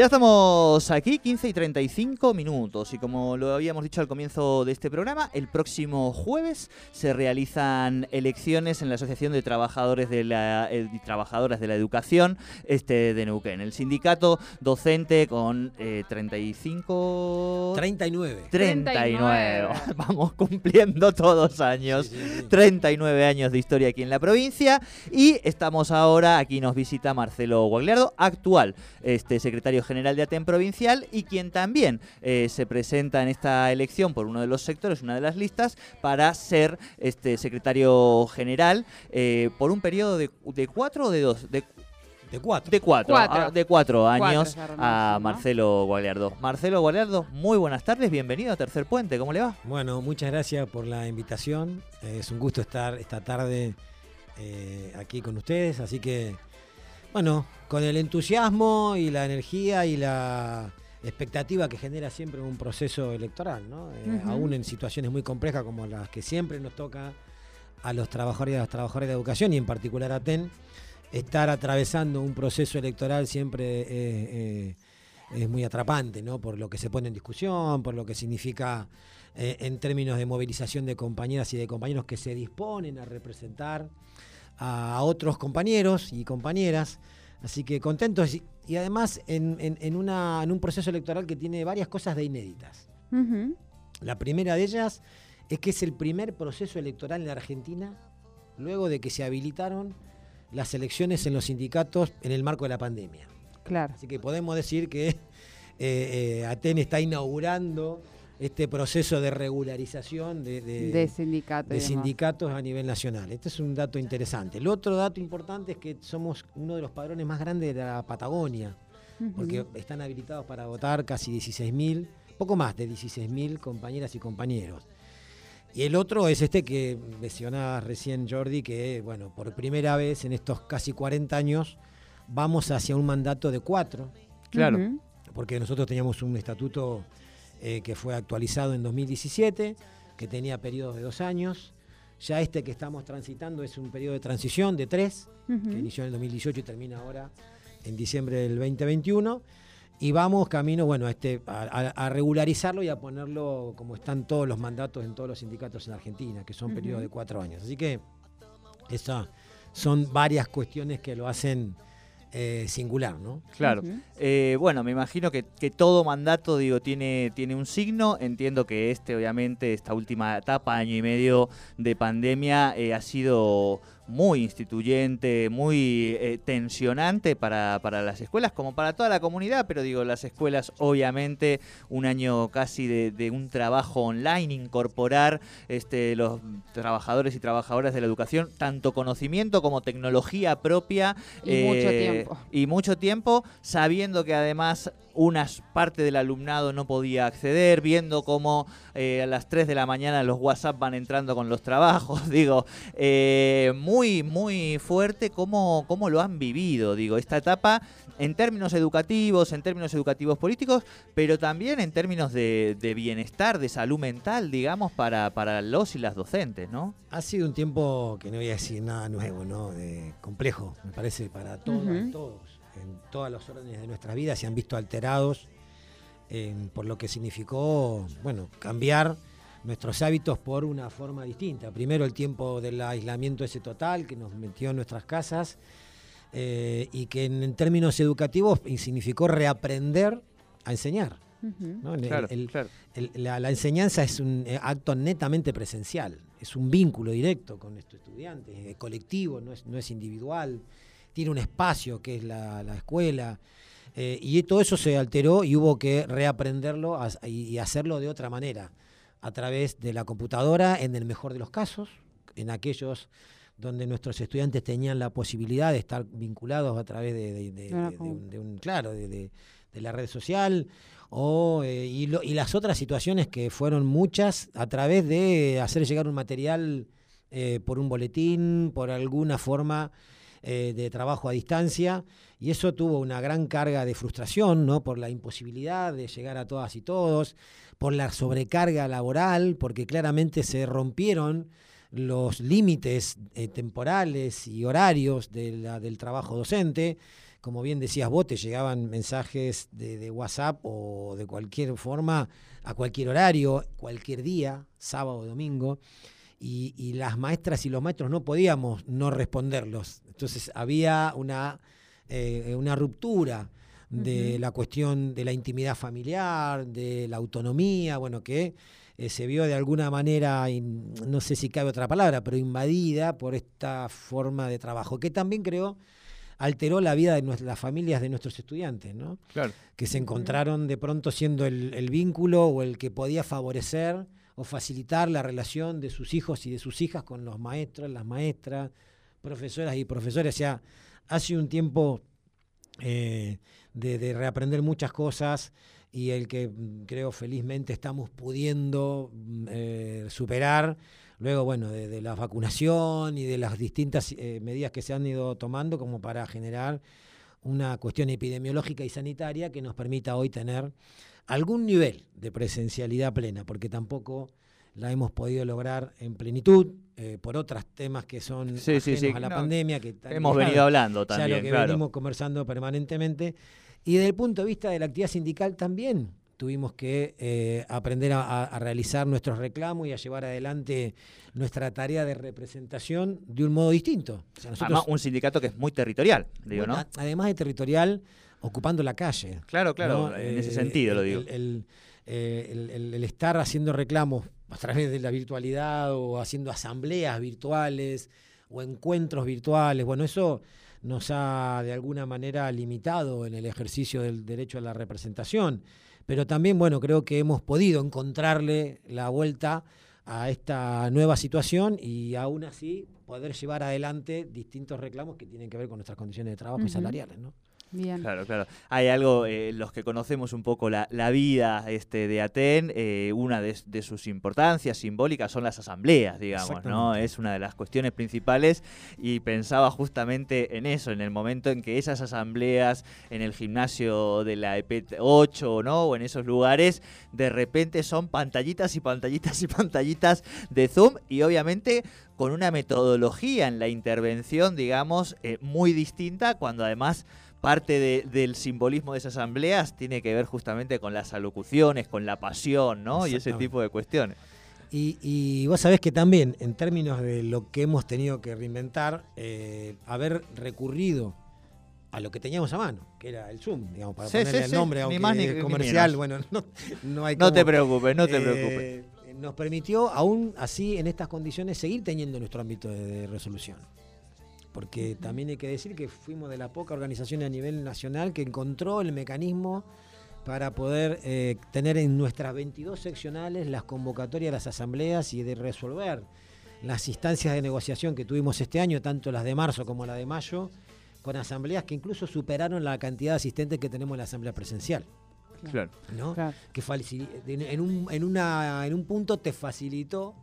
Ya estamos aquí, 15 y 35 minutos, y como lo habíamos dicho al comienzo de este programa, el próximo jueves se realizan elecciones en la Asociación de Trabajadores de la, eh, y Trabajadoras de la Educación este, de Neuquén. El sindicato docente con eh, 35... 39. 39. Vamos cumpliendo todos años. Sí, sí, sí. 39 años de historia aquí en la provincia y estamos ahora, aquí nos visita Marcelo Guagliardo, actual este, secretario general de ATEN provincial y quien también eh, se presenta en esta elección por uno de los sectores, una de las listas, para ser este secretario general eh, por un periodo de, de cuatro o de dos, de, De cuatro. de cuatro, Cuatro. ah, de cuatro años ya hermoso, a ¿no? Marcelo Guagliardo. Marcelo Guagliardo, muy buenas tardes, bienvenido a Tercer Puente, ¿cómo le va? Bueno, muchas gracias por la invitación. Eh, es un gusto estar esta tarde eh, aquí con ustedes. Así que, bueno, con el entusiasmo y la energía y la expectativa que genera siempre un proceso electoral, ¿no? Eh. Aún en situaciones muy complejas como las que siempre nos toca a los trabajadores y a las trabajadoras de educación y en particular a TEN, estar atravesando un proceso electoral siempre eh, eh, es muy atrapante, ¿no? Por lo que se pone en discusión, por lo que significa en términos de movilización de compañeras y de compañeros que se disponen a representar a otros compañeros y compañeras. Así que contentos y, y además en, en- en una, en un proceso electoral que tiene varias cosas de inéditas. La primera de ellas es que es el primer proceso electoral en la Argentina luego de que se habilitaron las elecciones en los sindicatos en el marco de la pandemia. Claro. Así que podemos decir que eh, eh, Aten está inaugurando este proceso de regularización de, de- De sindicato. y de demás. sindicatos a nivel nacional. Este es un dato interesante. El otro dato importante es que somos uno de los padrones más grandes de la Patagonia, porque están habilitados para votar casi 16.000, poco más de 16.000 compañeras y compañeros. Y el otro es este que mencionaba recién Jordi, que bueno, por primera vez en estos casi 40 años vamos hacia un mandato de cuatro, Claro. Porque nosotros teníamos un estatuto eh, que fue actualizado en 2017, que tenía periodos de dos años. Ya este que estamos transitando es un periodo de transición de tres, que inició en el 2018 y termina ahora en diciembre del 2021. Y vamos camino, bueno, a, este, a, regularizarlo y a ponerlo como están todos los mandatos en todos los sindicatos en Argentina, que son periodos de cuatro años. Así que esas son varias cuestiones que lo hacen eh, singular, ¿no? Claro. Eh, bueno, me imagino que, que todo mandato, digo, tiene, tiene un signo. Entiendo que este, obviamente, esta última etapa, año y medio de pandemia, eh, ha sido muy instituyente, muy eh, tensionante para, para las escuelas, como para toda la comunidad, pero digo, las escuelas, obviamente, un año casi de, de un trabajo online, incorporar este, los trabajadores y trabajadoras de la educación, tanto conocimiento como tecnología propia. Y mucho eh, tiempo. y mucho tiempo, sabiendo que además una parte del alumnado no podía acceder, viendo cómo eh, a las 3 de la mañana los WhatsApp van entrando con los trabajos, digo, eh, muy, muy fuerte cómo, cómo lo han vivido, digo, esta etapa en términos educativos, en términos educativos políticos, pero también en términos de, de bienestar, de salud mental, digamos, para, para los y las docentes, ¿no? Ha sido un tiempo que no voy a decir nada nuevo, ¿no? De complejo, me parece, para todos, Ujú. todos. En todas las órdenes de nuestra vida se han visto alterados en- por lo que significó, bueno, cambiar nuestros hábitos por una forma distinta. Primero el tiempo del aislamiento ese total que nos metió en nuestras casas eh, y que en, en términos educativos significó reaprender a enseñar. Ujú. ¿no? El- Claro, el- claro. el- la, la enseñanza es un eh, acto netamente presencial, es un vínculo directo con nuestros estudiantes, es colectivo, no es, no es individual, tiene un espacio que es la, la escuela, eh, y todo eso se alteró y hubo que reaprenderlo a- y, y hacerlo de otra manera, a través de la computadora, en el mejor de los casos, en aquellos donde nuestros estudiantes tenían la posibilidad de estar vinculados a través de, un, claro, de, la red social, o, eh, y, las otras situaciones que fueron muchas a través de hacer llegar un material eh, por un boletín, por alguna forma eh, de trabajo a distancia, y eso tuvo una gran carga de frustración, ¿no? Por la imposibilidad de llegar a todas y todos, por la sobrecarga laboral, porque claramente se rompieron los límites eh, temporales y horarios del trabajo docente. Como bien decías vos, te llegaban mensajes de, WhatsApp o de cualquier forma, a cualquier horario, cualquier día, sábado o domingo, y, las maestras y los maestros no podíamos no responderlos. Entonces había una, eh, una ruptura de la cuestión de la intimidad familiar, de la autonomía, bueno, que eh, se vio de alguna manera, no sé si cabe otra palabra, pero invadida por esta forma de trabajo, que también creo alteró la vida de las familias de nuestros estudiantes, ¿no? Claro. Que se encontraron de pronto siendo el, vínculo o el que podía favorecer o facilitar la relación de sus hijos y de sus hijas con los maestros, las maestras, profesoras y profesores. O sea, hace un tiempo eh, de, reaprender muchas cosas y el que mm, creo felizmente estamos pudiendo mm, eh, superar luego bueno de, la vacunación y de las distintas eh, medidas que se han ido tomando como para generar una cuestión epidemiológica y sanitaria que nos permita hoy tener algún nivel de presencialidad plena, porque tampoco la hemos podido lograr en plenitud eh, por otros temas que son sí, a la pandemia que hemos venido hablando también, ya lo que venimos conversando permanentemente y desde el punto de vista de la actividad sindical también tuvimos que eh, aprender a, realizar nuestros reclamos y a llevar adelante nuestra tarea de representación de un modo distinto. además, un sindicato que es muy territorial, digo, ¿no? Además de territorial, ocupando la calle. Claro, claro, en ese sentido lo digo. Eh, el, el, estar haciendo reclamos a través de la virtualidad o haciendo asambleas virtuales o encuentros virtuales, bueno, eso nos ha de alguna manera limitado en el ejercicio del derecho a la representación. Pero también, bueno, creo que hemos podido encontrarle la vuelta a esta nueva situación y aún así poder llevar adelante distintos reclamos que tienen que ver con nuestras condiciones de trabajo y salariales, ¿no? Claro, claro. Hay algo, eh, los que conocemos un poco la, vida este, de Aten, eh, una de, sus importancias simbólicas son las asambleas, digamos, ¿no? Es una de las cuestiones principales y pensaba justamente en eso, en el momento en que esas asambleas en el gimnasio de la EP8, ¿no? O en esos lugares, de repente son pantallitas y pantallitas y pantallitas de Zoom y obviamente con una metodología en la intervención, digamos, eh, muy distinta, cuando además parte del simbolismo de esas asambleas tiene que ver justamente con las alocuciones, con la pasión, ¿no? Y ese tipo de cuestiones. Y, vos sabés que también, en términos de lo que hemos tenido que reinventar, eh, haber recurrido a lo que teníamos a mano, que era el Zoom, digamos, para ponerle el nombre, aunque ni comercial, bueno, no, no hay No te preocupes, no te eh, preocupes. Nos permitió, aún así, en estas condiciones, seguir teniendo nuestro ámbito de resolución porque también hay que decir que fuimos de la poca organización a nivel nacional que encontró el mecanismo para poder eh, tener en nuestras 22 seccionales las convocatorias de las asambleas y de resolver las instancias de negociación que tuvimos este año, tanto las de marzo como las de mayo, con asambleas que incluso superaron la cantidad de asistentes que tenemos en la asamblea presencial. Claro. ¿no? Que en, un, en, una, en un punto te facilitó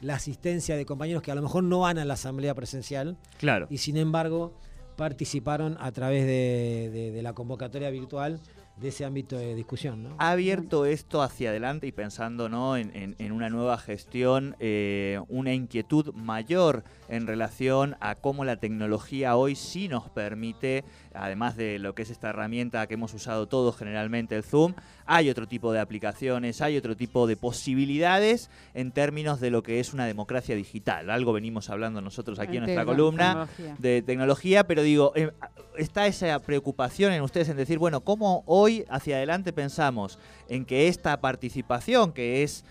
la asistencia de compañeros que a lo mejor no van a la asamblea presencial. Claro. Y sin embargo participaron a través de, la convocatoria virtual de ese ámbito de discusión. ¿no? Ha abierto esto hacia adelante y pensando ¿no? en, una nueva gestión, eh, una inquietud mayor en relación a cómo la tecnología hoy sí nos permite, además de lo que es esta herramienta que hemos usado todos generalmente, el Zoom, hay otro tipo de aplicaciones, hay otro tipo de posibilidades en términos de lo que es una democracia digital. Algo venimos hablando nosotros aquí en nuestra columna de tecnología, pero digo, eh, está esa preocupación en ustedes en decir, bueno, ¿cómo hoy hacia adelante pensamos en que esta participación, que es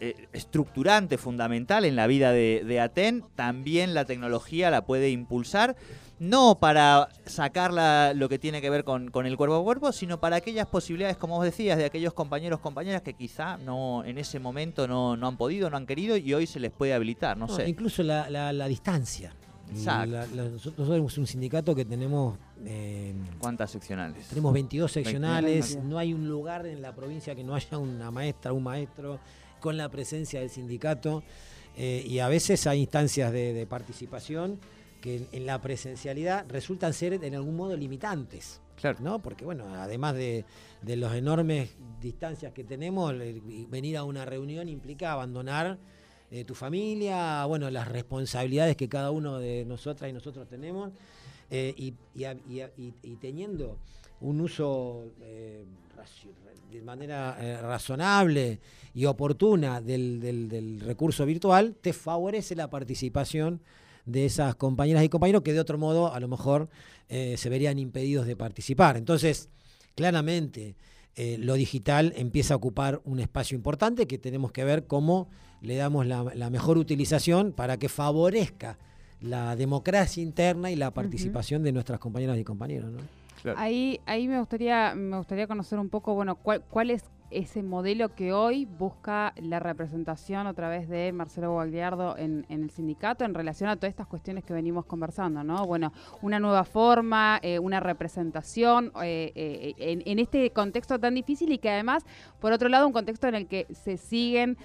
eh, estructurante, fundamental en la vida de, Aten, también la tecnología la puede impulsar, no para sacar lo que tiene que ver con, el cuerpo a cuerpo, sino para aquellas posibilidades, como vos decías, de aquellos compañeros, compañeras que quizá no en ese momento no, han podido, no han querido y hoy se les puede habilitar, no, sé. Incluso la, distancia. nosotros somos un sindicato que tenemos... Eh, ¿Cuántas seccionales? Tenemos 22 seccionales, no hay un lugar en la provincia que no haya una maestra, un maestro con la presencia del sindicato eh, y a veces hay instancias de, participación que en, la presencialidad resultan ser en algún modo limitantes. Claro. ¿no? Porque bueno, además de, de las enormes distancias que tenemos, venir a una reunión implica abandonar eh, tu familia, bueno, las responsabilidades que cada uno de nosotras y nosotros tenemos, eh, y, teniendo un uso eh, de manera razonable y oportuna del, recurso virtual, te favorece la participación de esas compañeras y compañeros que de otro modo a lo mejor se verían impedidos de participar. Entonces, claramente, lo digital empieza a ocupar un espacio importante que tenemos que ver cómo le damos la, mejor utilización para que favorezca la democracia interna y la participación de nuestras compañeras y compañeros. Ahí, ahí me gustaría, me gustaría conocer un poco, bueno, cuál, cuál es ese modelo que hoy busca la representación a través de Marcelo Guagliardo en, el sindicato en relación a todas estas cuestiones que venimos conversando, ¿no? Bueno, una nueva forma, eh, una representación eh, eh, en, este contexto tan difícil y que además, por otro lado, un contexto en el que se siguen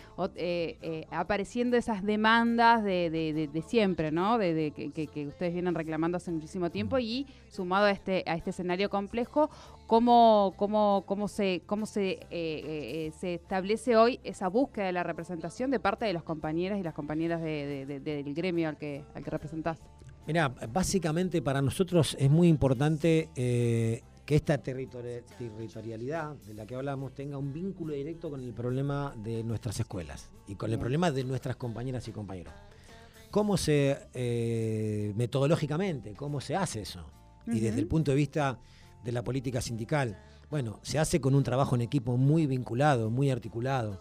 apareciendo esas demandas de, siempre, ¿no? De, que, ustedes vienen reclamando hace muchísimo tiempo y sumado a este, a este escenario complejo, cómo, cómo, cómo se, cómo se, eh, eh, se establece hoy esa búsqueda de la representación de parte de los compañeros y las compañeras del gremio al que, al que representás. Mira, básicamente para nosotros es muy importante eh, que esta territorialidad de la que hablamos tenga un vínculo directo con el problema de nuestras escuelas y con el problema de nuestras compañeras y compañeros. ¿Cómo se, metodológicamente, cómo se hace eso? Y desde el punto de vista de la política sindical. Bueno, se hace con un trabajo en equipo muy vinculado, muy articulado.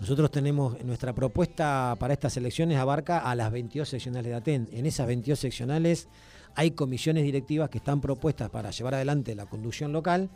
Nosotros tenemos, nuestra propuesta para estas elecciones abarca a las 22 seccionales de ATEN. En esas 22 seccionales hay comisiones directivas que están propuestas para llevar adelante la conducción local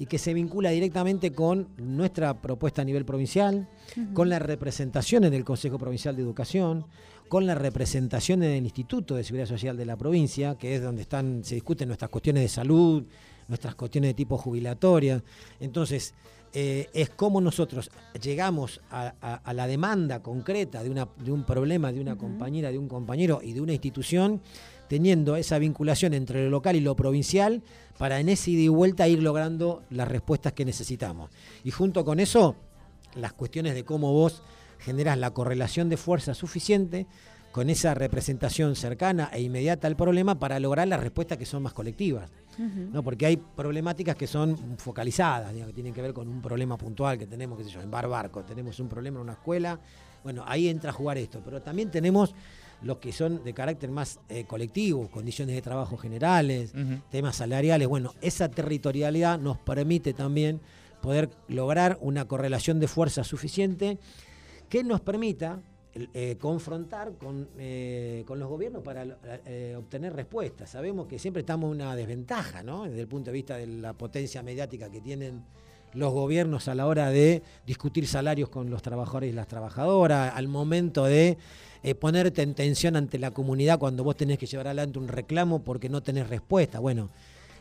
y que se vincula directamente con nuestra propuesta a nivel provincial, con la representación en el Consejo Provincial de Educación, con la representación en el Instituto de Seguridad Social de la provincia, que es donde están, se discuten nuestras cuestiones de salud, nuestras cuestiones de tipo jubilatoria. Entonces, eh, es como nosotros llegamos a, la demanda concreta de, una, de un problema de una compañera, de un compañero y de una institución, teniendo esa vinculación entre lo local y lo provincial, para en ese ida y vuelta ir logrando las respuestas que necesitamos. Y junto con eso, las cuestiones de cómo vos generas la correlación de fuerza suficiente con esa representación cercana e inmediata al problema para lograr las respuestas que son más colectivas. ¿no? Porque hay problemáticas que son focalizadas, que tienen que ver con un problema puntual que tenemos, qué sé yo, en Bar Barco, tenemos un problema en una escuela, bueno, ahí entra a jugar esto, pero también tenemos los que son de carácter más eh, colectivo, condiciones de trabajo generales, temas salariales, bueno, esa territorialidad nos permite también poder lograr una correlación de fuerza suficiente que nos permita eh, confrontar con, eh, con, los gobiernos para eh, obtener respuestas. Sabemos que siempre estamos en una desventaja, ¿no? Desde el punto de vista de la potencia mediática que tienen los gobiernos a la hora de discutir salarios con los trabajadores y las trabajadoras, al momento de ponerte en tensión ante la comunidad cuando vos tenés que llevar adelante un reclamo porque no tenés respuesta. Bueno,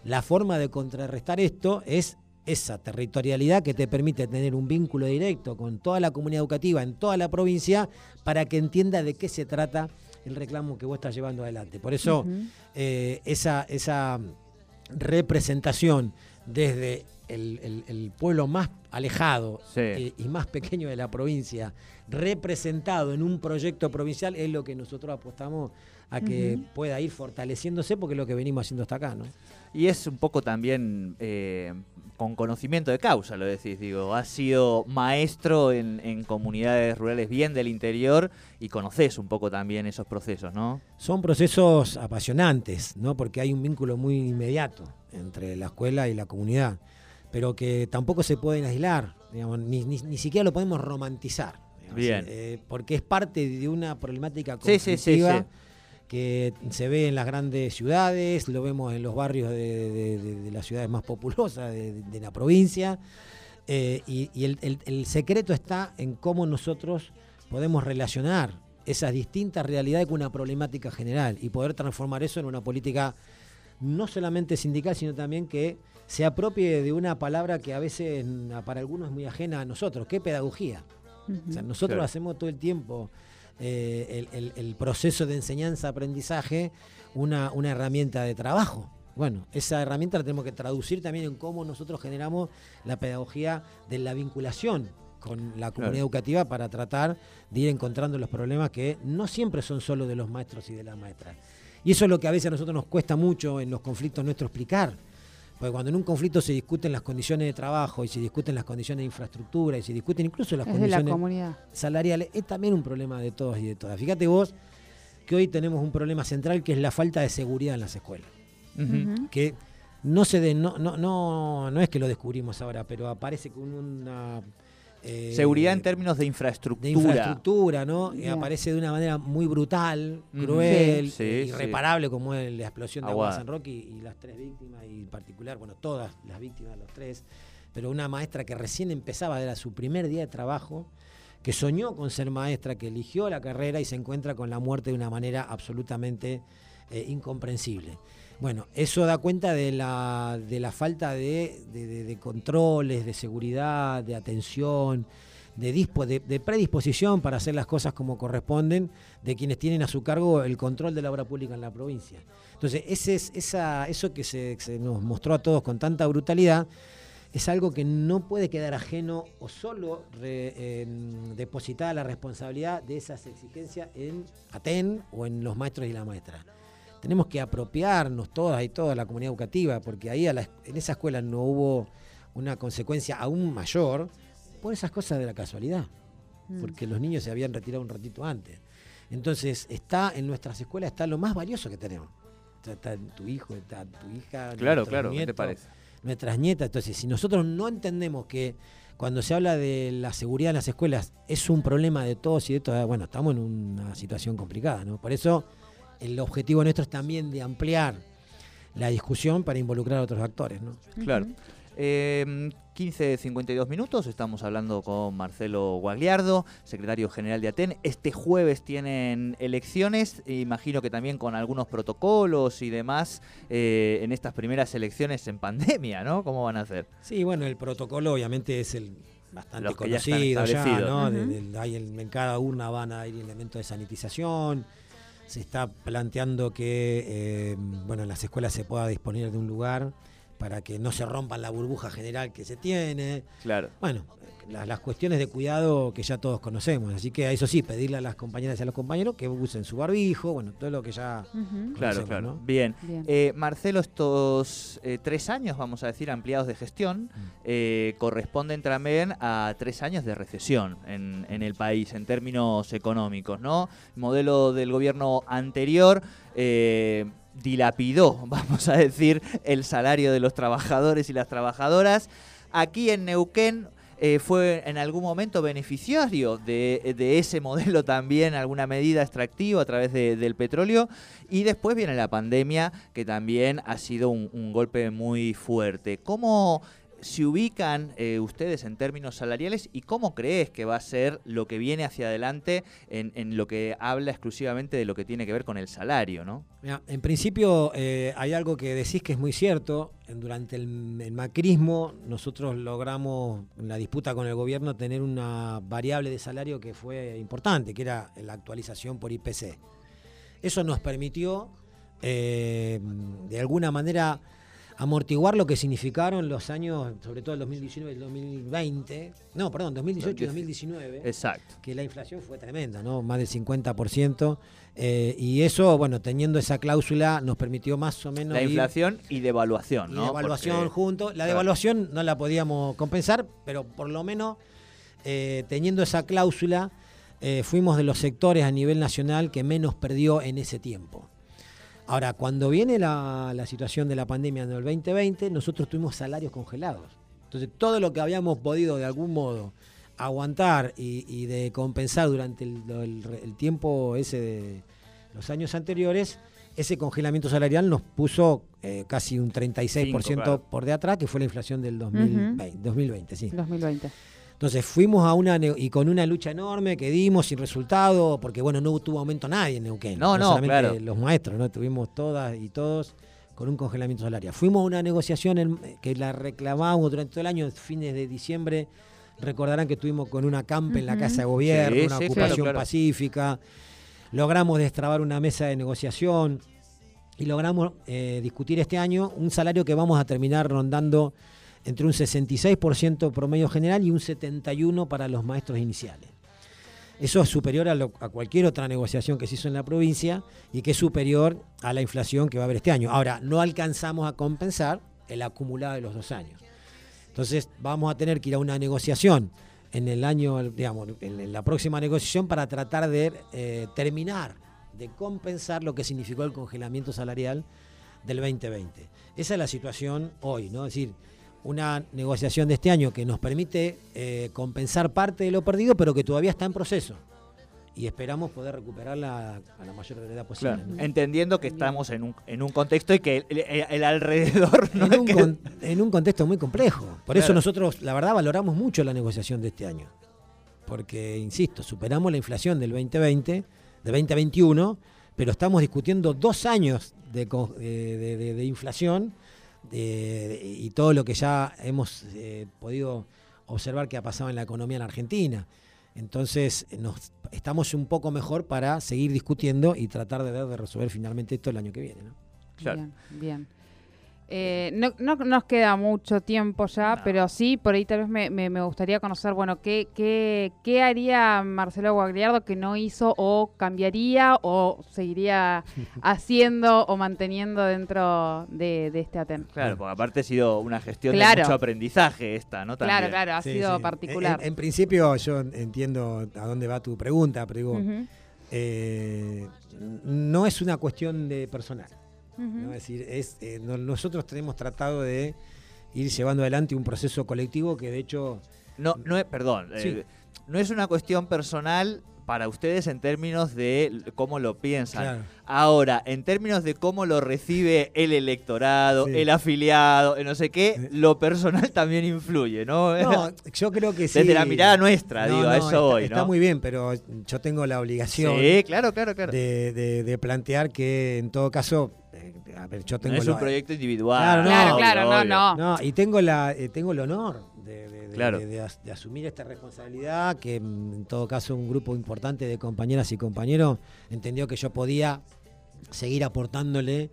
la forma de contrarrestar esto es esa territorialidad que te permite tener un vínculo directo con toda la comunidad educativa en toda la provincia para que entienda de qué se trata el reclamo que vos estás llevando adelante. Por eso eh, esa, esa representación desde el, pueblo más alejado y más pequeño de la provincia, representado en un proyecto provincial, es lo que nosotros apostamos a que pueda ir fortaleciéndose porque es lo que venimos haciendo hasta acá. ¿no? Y es un poco también eh, con conocimiento de causa, lo decís, digo, has sido maestro en, comunidades rurales bien del interior y conoces un poco también esos procesos, ¿no? Son procesos apasionantes, ¿no? Porque hay un vínculo muy inmediato entre la escuela y la comunidad, pero que tampoco se pueden aislar, digamos, ni, ni, siquiera lo podemos romantizar. bien. Eh, porque es parte de una problemática conflictiva que se ve en las grandes ciudades, lo vemos en los barrios de, las ciudades más populosas de, la provincia, eh, y, el, secreto está en cómo nosotros podemos relacionar esas distintas realidades con una problemática general y poder transformar eso en una política no solamente sindical, sino también que se apropie de una palabra que a veces para algunos es muy ajena a nosotros, que es pedagogía. O sea, nosotros hacemos todo el tiempo eh, el, proceso de enseñanza-aprendizaje una, una herramienta de trabajo. Bueno, esa herramienta la tenemos que traducir también en cómo nosotros generamos la pedagogía de la vinculación con la comunidad educativa para tratar de ir encontrando los problemas que no siempre son solo de los maestros y de las maestras. Y eso es lo que a veces a nosotros nos cuesta mucho en los conflictos nuestros explicar. Porque cuando en un conflicto se discuten las condiciones de trabajo y se discuten las condiciones de infraestructura y se discuten incluso las condiciones salariales, es también un problema de todos y de todas. Fíjate vos que hoy tenemos un problema central que es la falta de seguridad en las escuelas. Que no se de, no, no, no, no es que lo descubrimos ahora, pero aparece con una eh, Seguridad en términos de infraestructura. De infraestructura, ¿no? Aparece de una manera muy brutal, cruel, irreparable, como es la explosión de Agua San Roque y, las tres víctimas, y en particular, bueno, todas las víctimas, los tres, pero una maestra que recién empezaba, era su primer día de trabajo, que soñó con ser maestra, que eligió la carrera y se encuentra con la muerte de una manera absolutamente eh, incomprensible. Bueno, eso da cuenta de la, de la falta de, controles, de seguridad, de atención, de, de, predisposición para hacer las cosas como corresponden de quienes tienen a su cargo el control de la obra pública en la provincia. Entonces, ese es, esa, eso que se, nos mostró a todos con tanta brutalidad es algo que no puede quedar ajeno o solo depositada la responsabilidad de esas exigencias en ATEN o en los maestros y las maestras tenemos que apropiarnos todas y toda la comunidad educativa, porque ahí en esa escuela no hubo una consecuencia aún mayor por esas cosas de la casualidad, mm. porque los niños se habían retirado un ratito antes. Entonces, está en nuestras escuelas está lo más valioso que tenemos. Está, tu hijo, está tu hija, claro, claro, ¿qué te parece? nuestras nietas. Entonces, si nosotros no entendemos que cuando se habla de la seguridad en las escuelas es un problema de todos y de todas, bueno, estamos en una situación complicada, ¿no? Por eso el objetivo nuestro es también de ampliar la discusión para involucrar a otros actores. ¿no? Claro. 15.52 em, minutos, estamos hablando con Marcelo Guagliardo, secretario general de ATEN. Este jueves tienen elecciones, imagino que también con algunos protocolos y demás eh, en estas primeras elecciones en pandemia, ¿no? ¿Cómo van a hacer? Sí, bueno, el protocolo obviamente es el bastante conocido ya, ¿no? en cada urna van a ir elementos de sanitización se está planteando que eh, bueno, en las escuelas se pueda disponer de un lugar para que no se rompa la burbuja general que se tiene. Claro. Bueno, las, cuestiones de cuidado que ya todos conocemos. Así que eso sí, pedirle a las compañeras y a los compañeros que usen su barbijo, bueno, todo lo que ya. Claro, claro. Bien. Eh, Marcelo, estos eh, tres años, vamos a decir, ampliados de gestión, mm. eh, corresponden también a tres años de recesión en, en, el país en términos económicos, ¿no? modelo del gobierno anterior dilapidó, vamos a decir, el salario de los trabajadores y las trabajadoras. Aquí en Neuquén eh, fue en algún momento beneficiario de, ese modelo también, alguna medida extractiva a través del petróleo. Y después viene la pandemia, que también ha sido un, un golpe muy fuerte. ¿Cómo se ubican eh, ustedes en términos salariales y cómo crees que va a ser lo que viene hacia adelante en, lo que habla exclusivamente de lo que tiene que ver con el salario, ¿no? en principio eh, hay algo que decís que es muy cierto. Durante el, macrismo nosotros logramos en la disputa con el gobierno tener una variable de salario que fue importante, que era la actualización por IPC. Eso nos permitió eh, de alguna manera amortiguar lo que significaron los años, sobre todo el 2019 y el 2020, no, perdón, 2018 y 2019. Exacto. Que la inflación fue tremenda, ¿no? Más del 50%. Eh, y eso, bueno, teniendo esa cláusula nos permitió más o menos... La inflación y devaluación, ¿no? Y devaluación junto. La devaluación no la podíamos compensar, pero por lo menos eh, teniendo esa cláusula, eh, fuimos de los sectores a nivel nacional que menos perdió en ese tiempo. Ahora, cuando viene la, situación de la pandemia en el 2020, nosotros tuvimos salarios congelados. Entonces, todo lo que habíamos podido de algún modo aguantar y, de compensar durante el, tiempo ese de los años anteriores, ese congelamiento salarial nos puso eh, casi un 36% por de atrás, que fue la inflación del 2020, 2020, sí. 2020. Entonces fuimos a una y con una lucha enorme que dimos sin resultado, porque bueno, no tuvo aumento nadie en Neuquén. No, no, solamente claro. los maestros, ¿no? Tuvimos todas y todos con un congelamiento salarial. Fuimos a una negociación en- que la reclamamos durante todo el año, fines de diciembre. Recordarán que estuvimos con una campa en la. Casa de Gobierno, Sí, una sí, ocupación claro, claro. pacífica. Logramos destrabar una mesa de negociación y logramos eh, discutir este año un salario que vamos a terminar rondando entre un 66% promedio general y un 71% para los maestros iniciales. Eso es superior a, cualquier otra negociación que se hizo en la provincia y que es superior a la inflación que va a haber este año. Ahora, no alcanzamos a compensar el acumulado de los dos años. Entonces, vamos a tener que ir a una negociación en el año, digamos, en la próxima negociación para tratar de eh, terminar de compensar lo que significó el congelamiento salarial del 2020. Esa es la situación hoy, ¿no? Es decir, una negociación de este año que nos permite eh, compensar parte de lo perdido, pero que todavía está en proceso. Y esperamos poder recuperarla a la mayor brevedad posible. Claro. ¿no? Entendiendo que estamos en un, en un contexto y que el, el- el alrededor no en, un que- con- en un contexto muy complejo. Por eso nosotros, la verdad, valoramos mucho la negociación de este año. Porque, insisto, superamos la inflación del 2020, de 2021, pero estamos discutiendo dos años de- de inflación de- y todo lo que ya hemos eh, podido observar que ha pasado en la economía en Argentina. Entonces, nos, estamos un poco mejor para seguir discutiendo y tratar de ver de resolver finalmente esto el año que viene. ¿no? Claro. Bien, bien. Eh, no, no nos queda mucho tiempo ya, No. pero sí, por ahí tal vez me, me- me gustaría conocer, bueno, ¿qué, qué, qué haría Marcelo Guagliardo que no hizo o cambiaría o seguiría haciendo o manteniendo dentro de, de este ATEN? Claro, porque aparte ha sido una gestión Claro. de mucho aprendizaje esta, ¿no? Claro, También. claro, ha Sí, sido sí. particular. En, en principio yo entiendo a dónde va tu pregunta, pero digo, eh, no es una cuestión de personal. Es decir, es, eh, no- nosotros tenemos tratado de ir llevando adelante un proceso colectivo que de hecho... No, no es, perdón, Sí. eh, no es una cuestión personal para ustedes en términos de cómo lo piensan. Claro. Ahora, en términos de cómo lo recibe el electorado, Sí. el afiliado, no sé qué, lo personal también influye, ¿no? No, yo creo que sí. Desde la mirada nuestra, No, digo, a eso está, voy, está ¿no? muy bien, pero yo tengo la obligación Sí, claro, claro, claro. de, de- de plantear que en todo caso, a ver, yo tengo no es un proyecto individual. Claro, no. Claro, obvio, claro, no, obvio. no. No, y tengo la eh, tengo el honor de, de- de- Claro. de- de as- de asumir esta responsabilidad, que mm, en todo caso un grupo importante de compañeras y compañeros entendió que yo podía seguir aportándole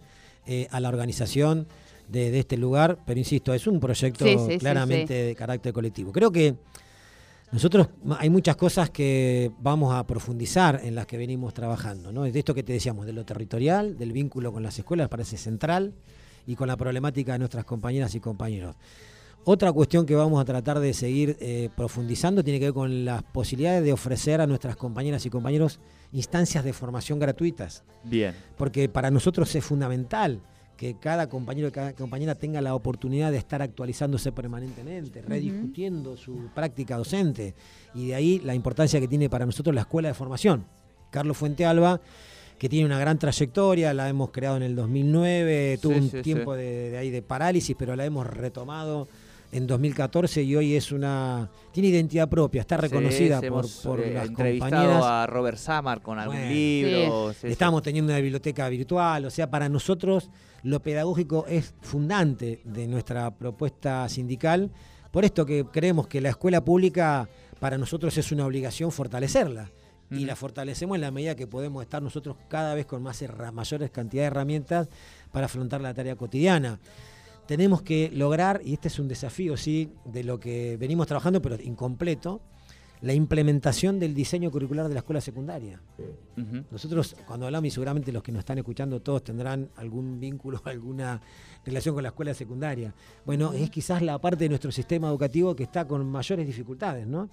eh, a la organización de, de este lugar, pero insisto, es un proyecto Sí, sí, sí, claramente de carácter colectivo. Creo que nosotros hay muchas cosas que vamos a profundizar en las que venimos trabajando, ¿no? De esto que te decíamos, de lo territorial, del vínculo con las escuelas, parece central, y con la problemática de nuestras compañeras y compañeros. Otra cuestión que vamos a tratar de seguir eh, profundizando tiene que ver con las posibilidades de ofrecer a nuestras compañeras y compañeros instancias de formación gratuitas, Bien. porque para nosotros es fundamental que cada compañero y cada compañera tenga la oportunidad de estar actualizándose permanentemente, rediscutiendo su práctica docente, y de ahí la importancia que tiene para nosotros la escuela de formación. Carlos Fuentealba, que tiene una gran trayectoria, la hemos creado en el 2009, tuvo Sí, un sí, tiempo sí. de, de ahí de parálisis, pero la hemos retomado en 2014 y hoy es una tiene identidad propia, está reconocida Sí, por, hemos, por eh, las entrevistado compañeras. a Robert Samar con algún Bueno. libro. sí, sí. Estamos teniendo una biblioteca virtual, o sea, para nosotros lo pedagógico es fundante de nuestra propuesta sindical, por esto que creemos que la escuela pública para nosotros es una obligación fortalecerla. Y la fortalecemos en la medida que podemos estar nosotros cada vez con más mayores cantidades de herramientas para afrontar la tarea cotidiana. Tenemos que lograr, y este es un desafío, sí, de lo que venimos trabajando, pero incompleto, la implementación del diseño curricular de la escuela secundaria. Nosotros, cuando hablamos, y seguramente los que nos están escuchando todos tendrán algún vínculo, alguna relación con la escuela secundaria. Bueno, es quizás la parte de nuestro sistema educativo que está con mayores dificultades, ¿no?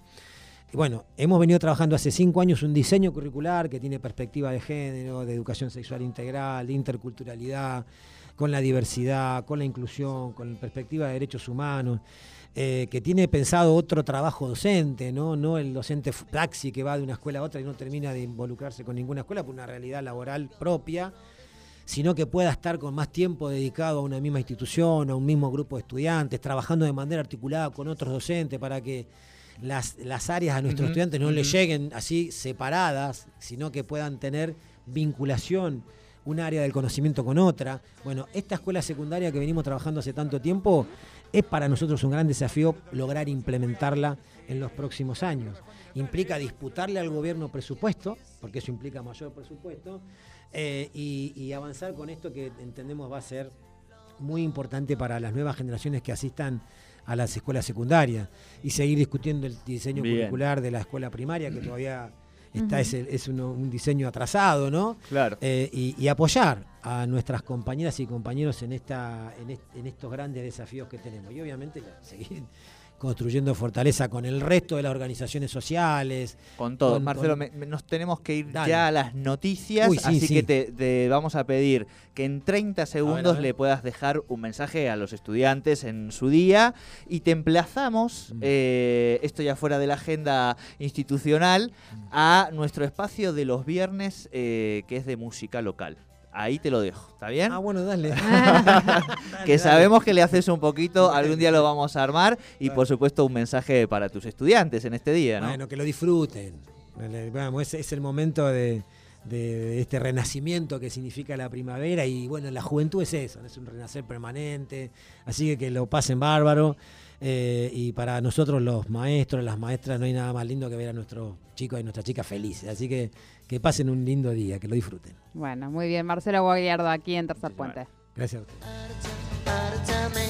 Y bueno, hemos venido trabajando hace cinco años un diseño curricular que tiene perspectiva de género, de educación sexual integral, de interculturalidad, con la diversidad, con la inclusión, con perspectiva de derechos humanos, eh, que tiene pensado otro trabajo docente, ¿no? no el docente taxi que va de una escuela a otra y no termina de involucrarse con ninguna escuela por una realidad laboral propia, sino que pueda estar con más tiempo dedicado a una misma institución, a un mismo grupo de estudiantes, trabajando de manera articulada con otros docentes para que las, las áreas a nuestros estudiantes no les ujú. lleguen así separadas, sino que puedan tener vinculación un área del conocimiento con otra. Bueno, esta escuela secundaria que venimos trabajando hace tanto tiempo es para nosotros un gran desafío lograr implementarla en los próximos años. Implica disputarle al gobierno presupuesto, porque eso implica mayor presupuesto, eh, y, y avanzar con esto que entendemos va a ser muy importante para las nuevas generaciones que asistan a las escuelas secundarias y seguir discutiendo el diseño Bien. curricular de la escuela primaria, que todavía está, es, es uno- un diseño atrasado, ¿no? Claro. Eh, y, y apoyar a nuestras compañeras y compañeros en, esta, en, est- en estos grandes desafíos que tenemos. Y obviamente seguir construyendo fortaleza con el resto de las organizaciones sociales. Con todo. Con- Marcelo, con- me- me- nos tenemos que ir Dale. ya a las noticias, Uy, sí, así sí. que te, te vamos a pedir que en 30 segundos ver. le puedas dejar un mensaje a los estudiantes en su día y te emplazamos, Mm. eh, esto ya fuera de la agenda institucional, a nuestro espacio de los viernes que es de música local. Ahí te lo dejo, ¿está bien? Ah, bueno, dale. que sabemos que le haces un poquito, algún día lo vamos a armar y por supuesto un mensaje para tus estudiantes en este día, ¿no? Bueno, que lo disfruten. Vamos, es, es el momento de, de- este renacimiento que significa la primavera y bueno, la juventud es eso, es un renacer permanente, así que que lo pasen bárbaro. Eh, y para nosotros los maestros, las maestras, no hay nada más lindo que ver a nuestros chicos y nuestras chicas felices. Así que que pasen un lindo día, que lo disfruten. Bueno, muy bien. Marcelo Guagliardo aquí en Tercer Muchísimas Puente. Gracias a ustedes.